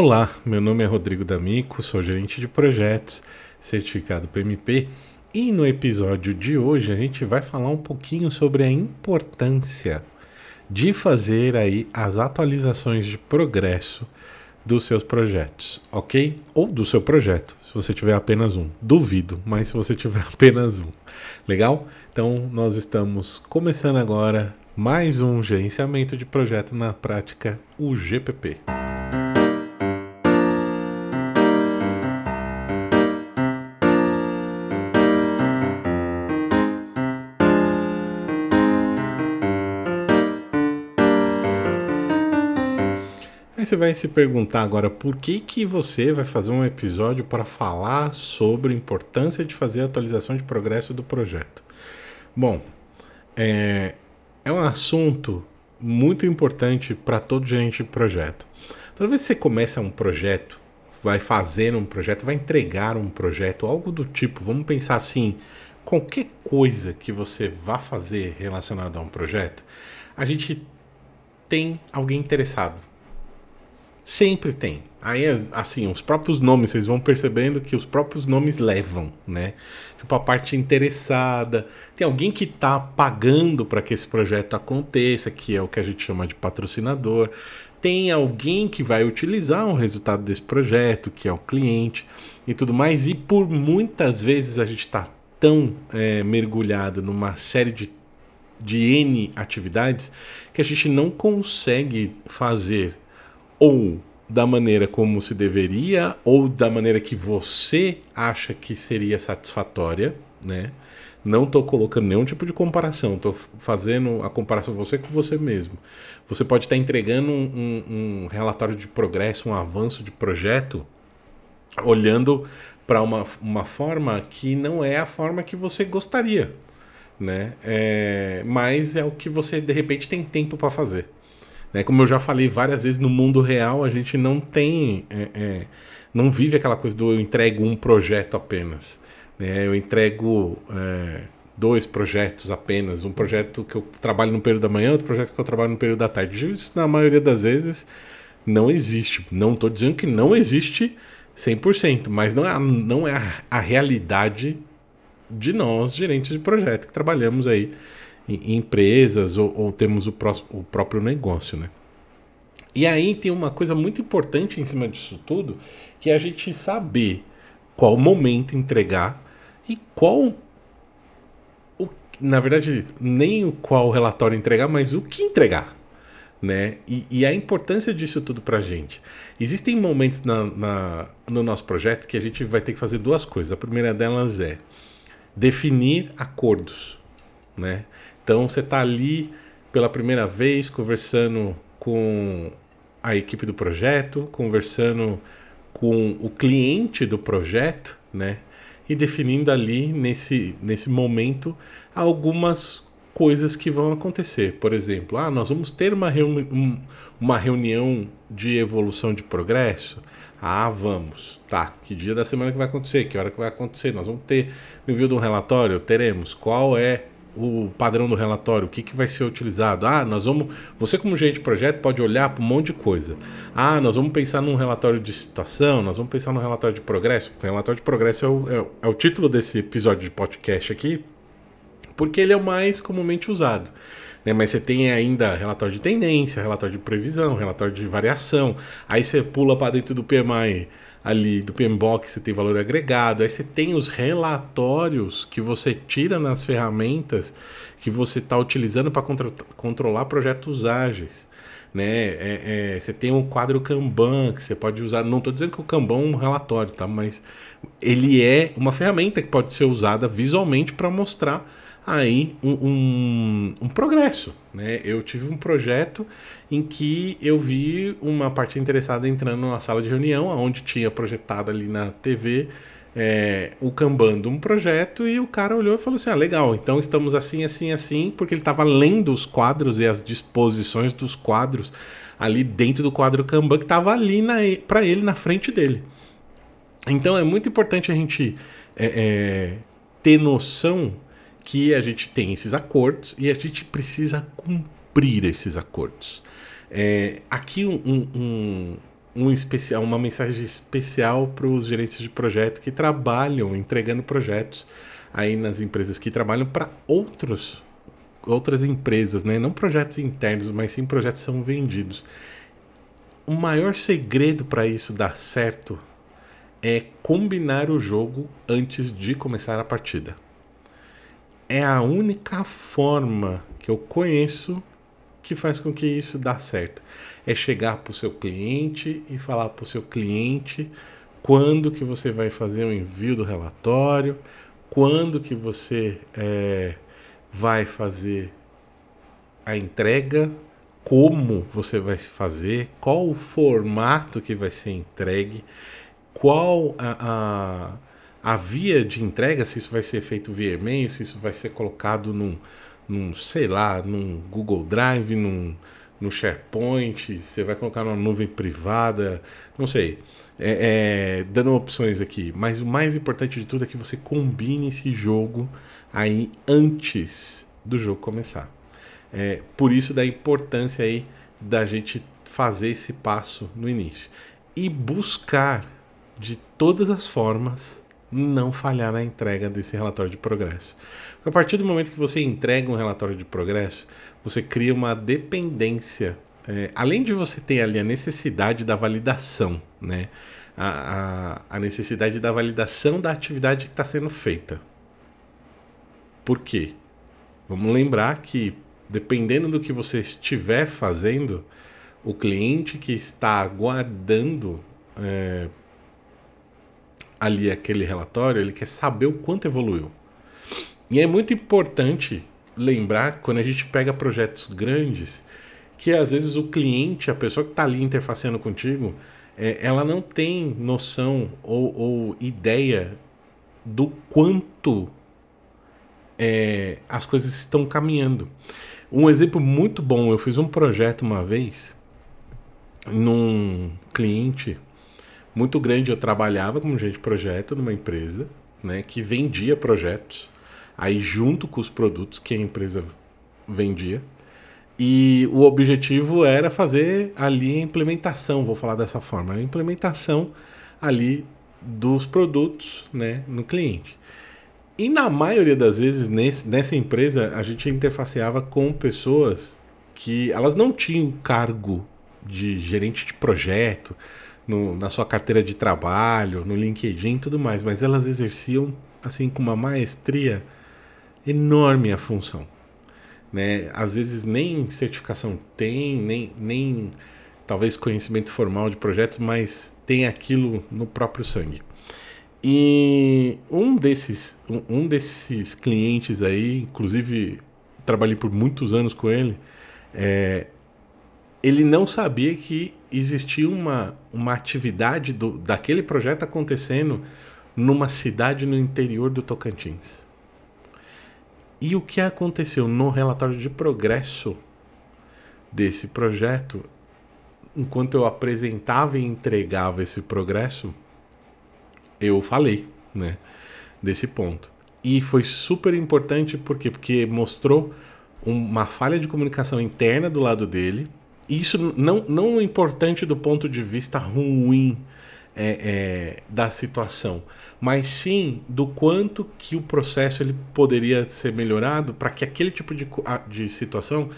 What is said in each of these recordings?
Olá, meu nome é Rodrigo D'Amico, sou gerente de projetos, certificado PMP, e no episódio de hoje a gente vai falar um pouquinho sobre a importância de fazer aí as atualizações de progresso dos seus projetos, ok? Ou do seu projeto, se você tiver apenas um. Duvido, mas se você tiver apenas um. Legal? Então nós estamos começando agora mais um gerenciamento de projeto na prática, o GPP. Você vai se perguntar agora por que, que você vai fazer um episódio para falar sobre a importância de fazer a atualização de progresso do projeto. Bom, é, é um assunto muito importante para todo gerente de projeto. Toda vez que você começa um projeto, vai fazer um projeto, vai entregar um projeto, algo do tipo, vamos pensar assim, qualquer coisa que você vá fazer relacionada a um projeto, a gente tem alguém interessado Sempre tem. Aí, assim, os próprios nomes, vocês vão percebendo que os próprios nomes levam, né? Tipo, a parte interessada. Tem alguém que está pagando para que esse projeto aconteça, que é o que a gente chama de patrocinador. Tem alguém que vai utilizar o resultado desse projeto, que é o cliente e tudo mais. E por muitas vezes a gente está tão é, mergulhado numa série de, de N atividades que a gente não consegue fazer ou da maneira como se deveria ou da maneira que você acha que seria satisfatória, né? Não estou colocando nenhum tipo de comparação, estou fazendo a comparação você com você mesmo. Você pode estar entregando um, um, um relatório de progresso, um avanço de projeto, olhando para uma, uma forma que não é a forma que você gostaria, né? É, mas é o que você de repente tem tempo para fazer. Né? Como eu já falei várias vezes, no mundo real a gente não tem. É, é, não vive aquela coisa do eu entrego um projeto apenas. Né? Eu entrego é, dois projetos apenas. Um projeto que eu trabalho no período da manhã, outro projeto que eu trabalho no período da tarde. Isso, na maioria das vezes, não existe. Não estou dizendo que não existe 100%, mas não é, não é a, a realidade de nós, gerentes de projeto, que trabalhamos aí em empresas ou, ou temos o, o próprio negócio, né? E aí tem uma coisa muito importante em cima disso tudo, que é a gente saber qual momento entregar e qual o, na verdade, nem o qual relatório entregar, mas o que entregar. Né? E, e a importância disso tudo pra gente. Existem momentos na, na, no nosso projeto que a gente vai ter que fazer duas coisas. A primeira delas é definir acordos. Né? Então você está ali pela primeira vez conversando com a equipe do projeto, conversando com o cliente do projeto, né? E definindo ali nesse, nesse momento algumas coisas que vão acontecer. Por exemplo, ah, nós vamos ter uma, reuni um, uma reunião de evolução de progresso. Ah, vamos. Tá. Que dia da semana que vai acontecer? Que hora que vai acontecer? Nós vamos ter envio de um relatório? Teremos. Qual é o padrão do relatório, o que, que vai ser utilizado. Ah, nós vamos. Você, como gerente de projeto, pode olhar para um monte de coisa. Ah, nós vamos pensar num relatório de situação, nós vamos pensar num relatório de progresso. O relatório de progresso é o, é, é o título desse episódio de podcast aqui, porque ele é o mais comumente usado. Né? Mas você tem ainda relatório de tendência, relatório de previsão, relatório de variação. Aí você pula para dentro do PMI ali do PMBOK você tem valor agregado, aí você tem os relatórios que você tira nas ferramentas que você está utilizando para controlar projetos ágeis. Né? É, é, você tem um quadro Kanban que você pode usar. Não estou dizendo que o Kanban é um relatório, tá? mas ele é uma ferramenta que pode ser usada visualmente para mostrar aí um, um, um, progresso. Né? Eu tive um projeto em que eu vi uma parte interessada entrando na sala de reunião, onde tinha projetado ali na TV é, o Kanban de um projeto, e o cara olhou e falou assim: Ah, legal, então estamos assim, assim, assim, porque ele estava lendo os quadros e as disposições dos quadros ali dentro do quadro Kanban que estava ali para ele na frente dele. Então é muito importante a gente é, é, ter noção que a gente tem esses acordos e a gente precisa cumprir esses acordos. É, aqui um, um, um especial, uma mensagem especial para os gerentes de projeto que trabalham entregando projetos aí nas empresas que trabalham para outros outras empresas, né? Não projetos internos, mas sim projetos que são vendidos. O maior segredo para isso dar certo é combinar o jogo antes de começar a partida. É a única forma que eu conheço que faz com que isso dá certo. É chegar para o seu cliente e falar para o seu cliente quando que você vai fazer o envio do relatório, quando que você é, vai fazer a entrega, como você vai fazer, qual o formato que vai ser entregue, qual a, a, a via de entrega, se isso vai ser feito via e-mail, se isso vai ser colocado num, num sei lá, num Google Drive, num, no SharePoint, você vai colocar numa nuvem privada, não sei. É, é, dando opções aqui. Mas o mais importante de tudo é que você combine esse jogo aí antes do jogo começar. É, por isso da importância aí da gente fazer esse passo no início e buscar de todas as formas não falhar na entrega desse relatório de progresso. A partir do momento que você entrega um relatório de progresso, você cria uma dependência. É, além de você ter ali a necessidade da validação, né? a, a, a necessidade da validação da atividade que está sendo feita. Por quê? Vamos lembrar que, dependendo do que você estiver fazendo, o cliente que está aguardando é, ali aquele relatório, ele quer saber o quanto evoluiu. E é muito importante lembrar, quando a gente pega projetos grandes, que às vezes o cliente, a pessoa que está ali interfaceando contigo, é, ela não tem noção ou, ou ideia do quanto é, as coisas estão caminhando. Um exemplo muito bom, eu fiz um projeto uma vez num cliente muito grande. Eu trabalhava como gerente de projeto numa empresa né, que vendia projetos, aí junto com os produtos que a empresa vendia. E o objetivo era fazer ali a implementação, vou falar dessa forma, a implementação ali dos produtos né, no cliente. E na maioria das vezes nesse, nessa empresa a gente interfaceava com pessoas que elas não tinham cargo de gerente de projeto no, na sua carteira de trabalho, no LinkedIn e tudo mais, mas elas exerciam assim com uma maestria enorme a função. Né? Às vezes nem certificação tem, nem, nem talvez conhecimento formal de projetos, mas tem aquilo no próprio sangue. E um desses, um, um desses clientes aí, inclusive trabalhei por muitos anos com ele, é, ele não sabia que existia uma, uma atividade do, daquele projeto acontecendo numa cidade no interior do Tocantins. E o que aconteceu no relatório de progresso desse projeto, enquanto eu apresentava e entregava esse progresso, eu falei, né, desse ponto. E foi super importante porque porque mostrou uma falha de comunicação interna do lado dele. Isso não não é importante do ponto de vista ruim é, é, da situação, mas sim do quanto que o processo ele poderia ser melhorado para que aquele tipo de, de situação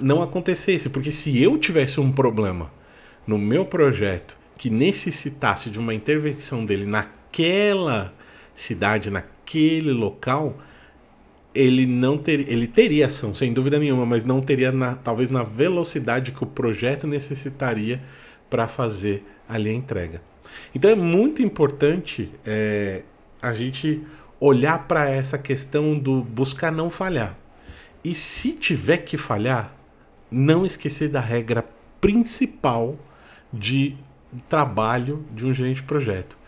não acontecesse. Porque se eu tivesse um problema no meu projeto que necessitasse de uma intervenção dele naquela cidade, naquele local, ele não ter, ele teria ação, sem dúvida nenhuma, mas não teria na, talvez na velocidade que o projeto necessitaria para fazer ali a entrega. Então é muito importante é, a gente olhar para essa questão do buscar não falhar. E se tiver que falhar, não esquecer da regra principal de trabalho de um gerente de projeto.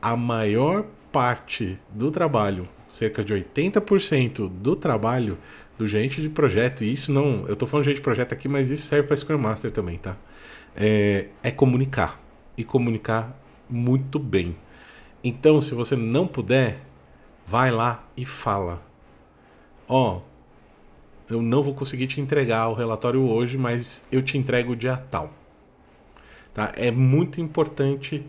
A maior parte do trabalho, cerca de 80% do trabalho do gerente de projeto, e isso não, eu estou falando de gerente de projeto aqui, mas isso serve para Scrum Master também, tá? É, é comunicar. E comunicar muito bem. Então, se você não puder, vai lá e fala. Ó, oh, eu não vou conseguir te entregar o relatório hoje, mas eu te entrego o dia tal. Tá? É muito importante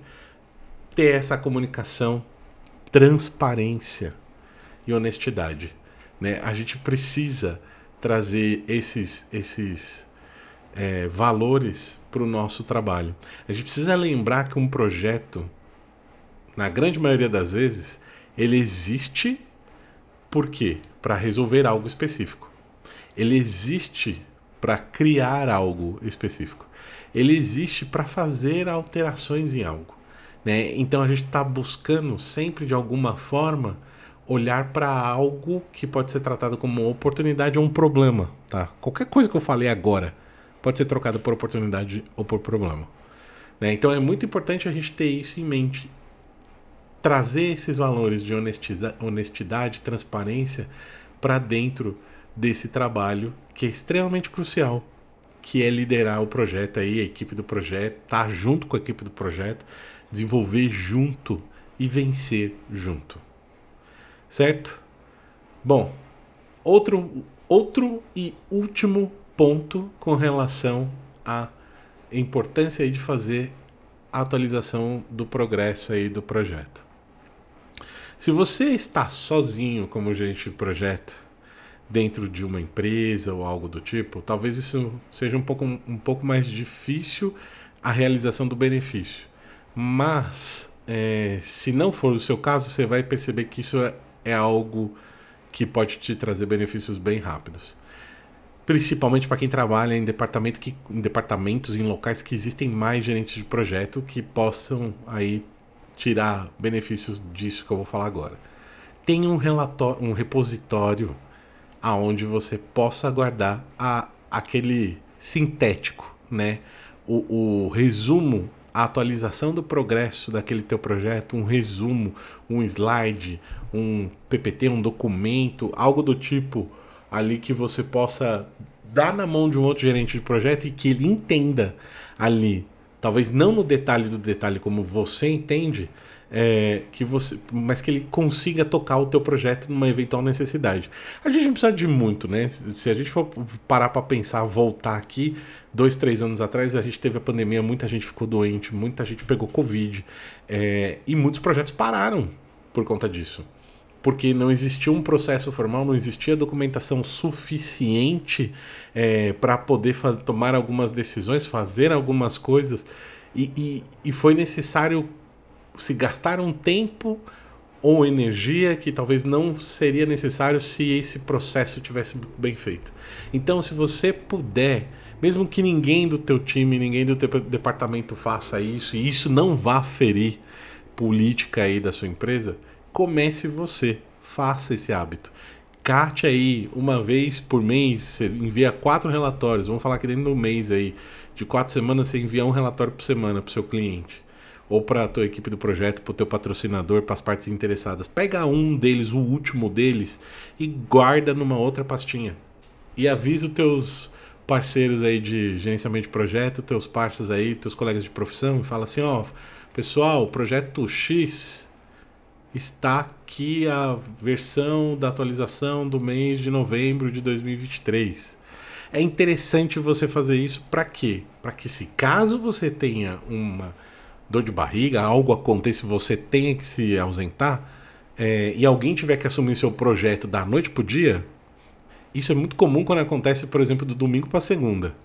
ter essa comunicação, transparência e honestidade. Né? A gente precisa trazer esses, esses é, valores para o nosso trabalho. A gente precisa lembrar que um projeto, na grande maioria das vezes, ele existe por quê? Para resolver algo específico. Ele existe para criar algo específico. Ele existe para fazer alterações em algo. Né? Então a gente está buscando sempre de alguma forma olhar para algo que pode ser tratado como uma oportunidade ou um problema. Tá? Qualquer coisa que eu falei agora pode ser trocada por oportunidade ou por problema. Né? Então é muito importante a gente ter isso em mente. Trazer esses valores de honestidade, transparência para dentro desse trabalho que é extremamente crucial, que é liderar o projeto aí, a equipe do projeto, estar tá junto com a equipe do projeto, desenvolver junto e vencer junto. Certo? Bom, outro outro e último ponto com relação à importância de fazer a atualização do progresso aí do projeto. Se você está sozinho como gerente de projeto, dentro de uma empresa ou algo do tipo, talvez isso seja um pouco, um pouco mais difícil a realização do benefício. Mas, é, se não for o seu caso, você vai perceber que isso é, é algo que pode te trazer benefícios bem rápidos. Principalmente para quem trabalha em, departamento que, em departamentos, em locais que existem mais gerentes de projeto que possam aí tirar benefícios disso que eu vou falar agora. Tem um relatório, um repositório aonde você possa guardar a, aquele sintético, né? O, o resumo, a atualização do progresso daquele teu projeto, um resumo, um slide, um PPT, um documento, algo do tipo ali que você possa dar na mão de um outro gerente de projeto e que ele entenda ali, talvez não no detalhe do detalhe como você entende, é, que você, mas que ele consiga tocar o teu projeto numa eventual necessidade. A gente não precisa de muito, né? Se a gente for parar para pensar, voltar aqui, dois, três anos atrás, a gente teve a pandemia, muita gente ficou doente, muita gente pegou Covid é, e muitos projetos pararam por conta disso. Porque não existia um processo formal, não existia documentação suficiente é, para poder faz, tomar algumas decisões, fazer algumas coisas, e, e, e foi necessário se gastaram tempo ou energia que talvez não seria necessário se esse processo tivesse bem feito. Então, se você puder, mesmo que ninguém do teu time, ninguém do teu departamento faça isso, e isso não vá ferir política aí da sua empresa, comece você, faça esse hábito. Cate aí uma vez por mês, você envia quatro relatórios. Vamos falar que dentro do mês aí, de quatro semanas, você envia um relatório por semana para o seu cliente ou para a tua equipe do projeto, para o teu patrocinador, para as partes interessadas. Pega um deles, o último deles, e guarda numa outra pastinha. E avisa os teus parceiros aí de gerenciamento de projeto, teus parceiros aí, teus colegas de profissão, e fala assim, ó, pessoal, o projeto X está aqui a versão da atualização do mês de novembro de 2023. É interessante você fazer isso para quê? Para que se caso você tenha uma dor de barriga, algo aconteça você tenha que se ausentar, é, e alguém tiver que assumir seu projeto da noite pro dia, isso é muito comum quando acontece, por exemplo, do domingo para segunda.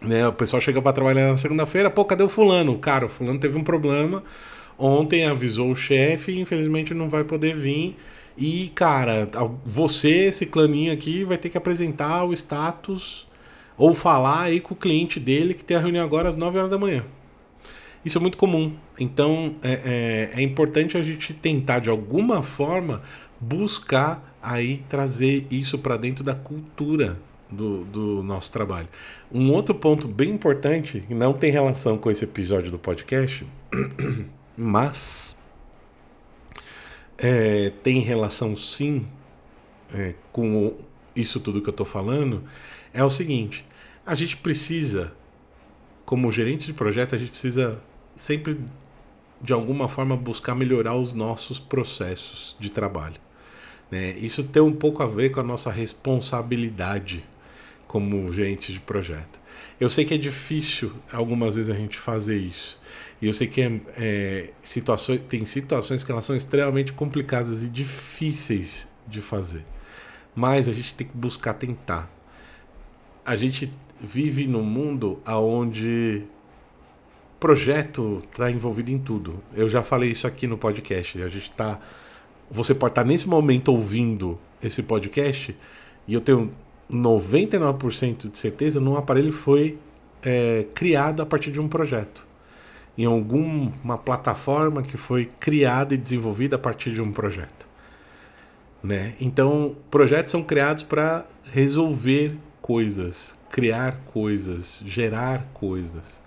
Né, o pessoal chega para trabalhar na segunda-feira, pô, cadê o fulano? Cara, o fulano teve um problema, ontem avisou o chefe, infelizmente não vai poder vir. E, cara, você, esse claninho aqui, vai ter que apresentar o status ou falar aí com o cliente dele que tem a reunião agora às 9 horas da manhã. Isso é muito comum. Então é, é, é importante a gente tentar de alguma forma buscar aí trazer isso para dentro da cultura do, do, nosso trabalho. Um outro ponto bem importante, que não tem relação com esse episódio do podcast, mas é, tem relação sim é, com isso tudo que eu estou falando, é o seguinte: a gente precisa, como gerente de projeto, a gente precisa sempre de alguma forma buscar melhorar os nossos processos de trabalho. Né? Isso tem um pouco a ver com a nossa responsabilidade como gerente de projeto. Eu sei que é difícil algumas vezes a gente fazer isso. E eu sei que é, é, situações, tem situações que elas são extremamente complicadas e difíceis de fazer. Mas a gente tem que buscar tentar. A gente vive num mundo onde projeto está envolvido em tudo. Eu já falei isso aqui no podcast. A gente está. Você pode estar tá nesse momento ouvindo esse podcast e eu tenho 99% de certeza num aparelho foi é, criado a partir de um projeto. Em alguma plataforma que foi criada e desenvolvida a partir de um projeto. Né? Então, projetos são criados para resolver coisas, criar coisas, gerar coisas.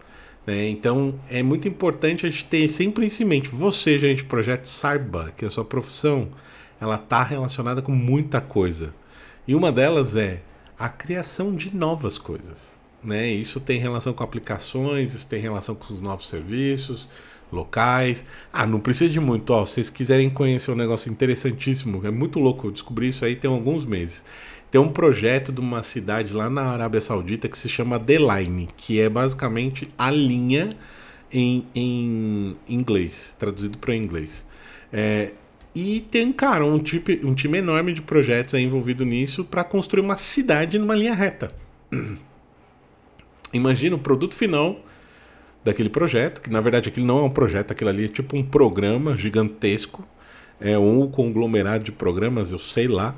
Né? Então é muito importante a gente ter sempre em mente. Você, gente, projeto, saiba que a sua profissão ela está relacionada com muita coisa. E uma delas é a criação de novas coisas. Né? Isso tem relação com aplicações, isso tem relação com os novos serviços locais. Ah, não precisa de muito. Ó, se vocês quiserem conhecer um negócio interessantíssimo, é muito louco, eu descobri isso aí tem alguns meses. Tem um projeto de uma cidade lá na Arábia Saudita que se chama The Line, que é basicamente a linha em, em inglês, traduzido para inglês. É, e tem, cara, um, tipo, um time enorme de projetos envolvido nisso para construir uma cidade numa linha reta. Imagina o produto final daquele projeto, que na verdade aquilo não é um projeto, aquilo ali é tipo um programa gigantesco, é um conglomerado de programas, eu sei lá,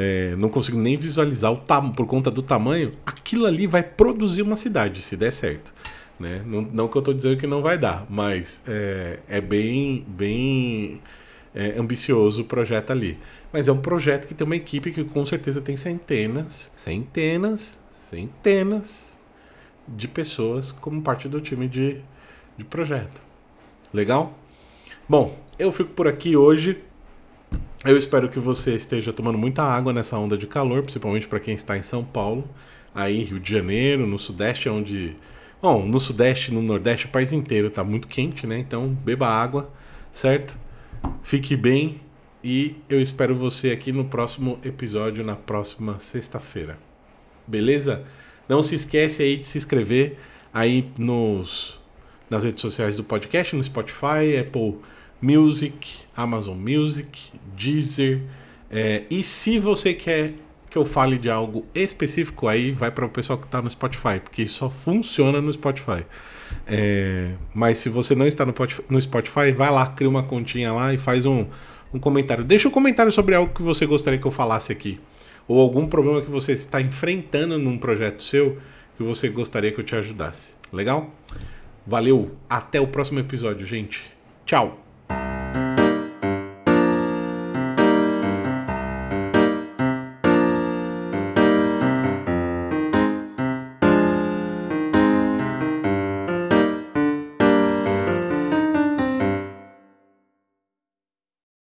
é, não consigo nem visualizar o por conta do tamanho, aquilo ali vai produzir uma cidade, se der certo. Né? Não, não que eu estou dizendo que não vai dar, mas é, é bem, bem é, ambicioso o projeto ali. Mas é um projeto que tem uma equipe que com certeza tem centenas, centenas, centenas de pessoas como parte do time de, de projeto. Legal? Bom, eu fico por aqui hoje. Eu espero que você esteja tomando muita água nessa onda de calor, principalmente para quem está em São Paulo, aí Rio de Janeiro, no Sudeste, onde. Bom, no Sudeste, no Nordeste, o país inteiro está muito quente, né? Então beba água, certo? Fique bem e eu espero você aqui no próximo episódio, na próxima sexta-feira. Beleza? Não se esquece aí de se inscrever aí nos, nas redes sociais do podcast, no Spotify, Apple Music, Amazon Music, Deezer. É, e se você quer que eu fale de algo específico, aí vai para o pessoal que está no Spotify, porque só funciona no Spotify. É, mas se você não está no, Spotify, vai lá, cria uma continha lá e faz um, um comentário. Deixa um comentário sobre algo que você gostaria que eu falasse aqui. Ou algum problema que você está enfrentando num projeto seu que você gostaria que eu te ajudasse. Legal? Valeu, até o próximo episódio, gente. Tchau!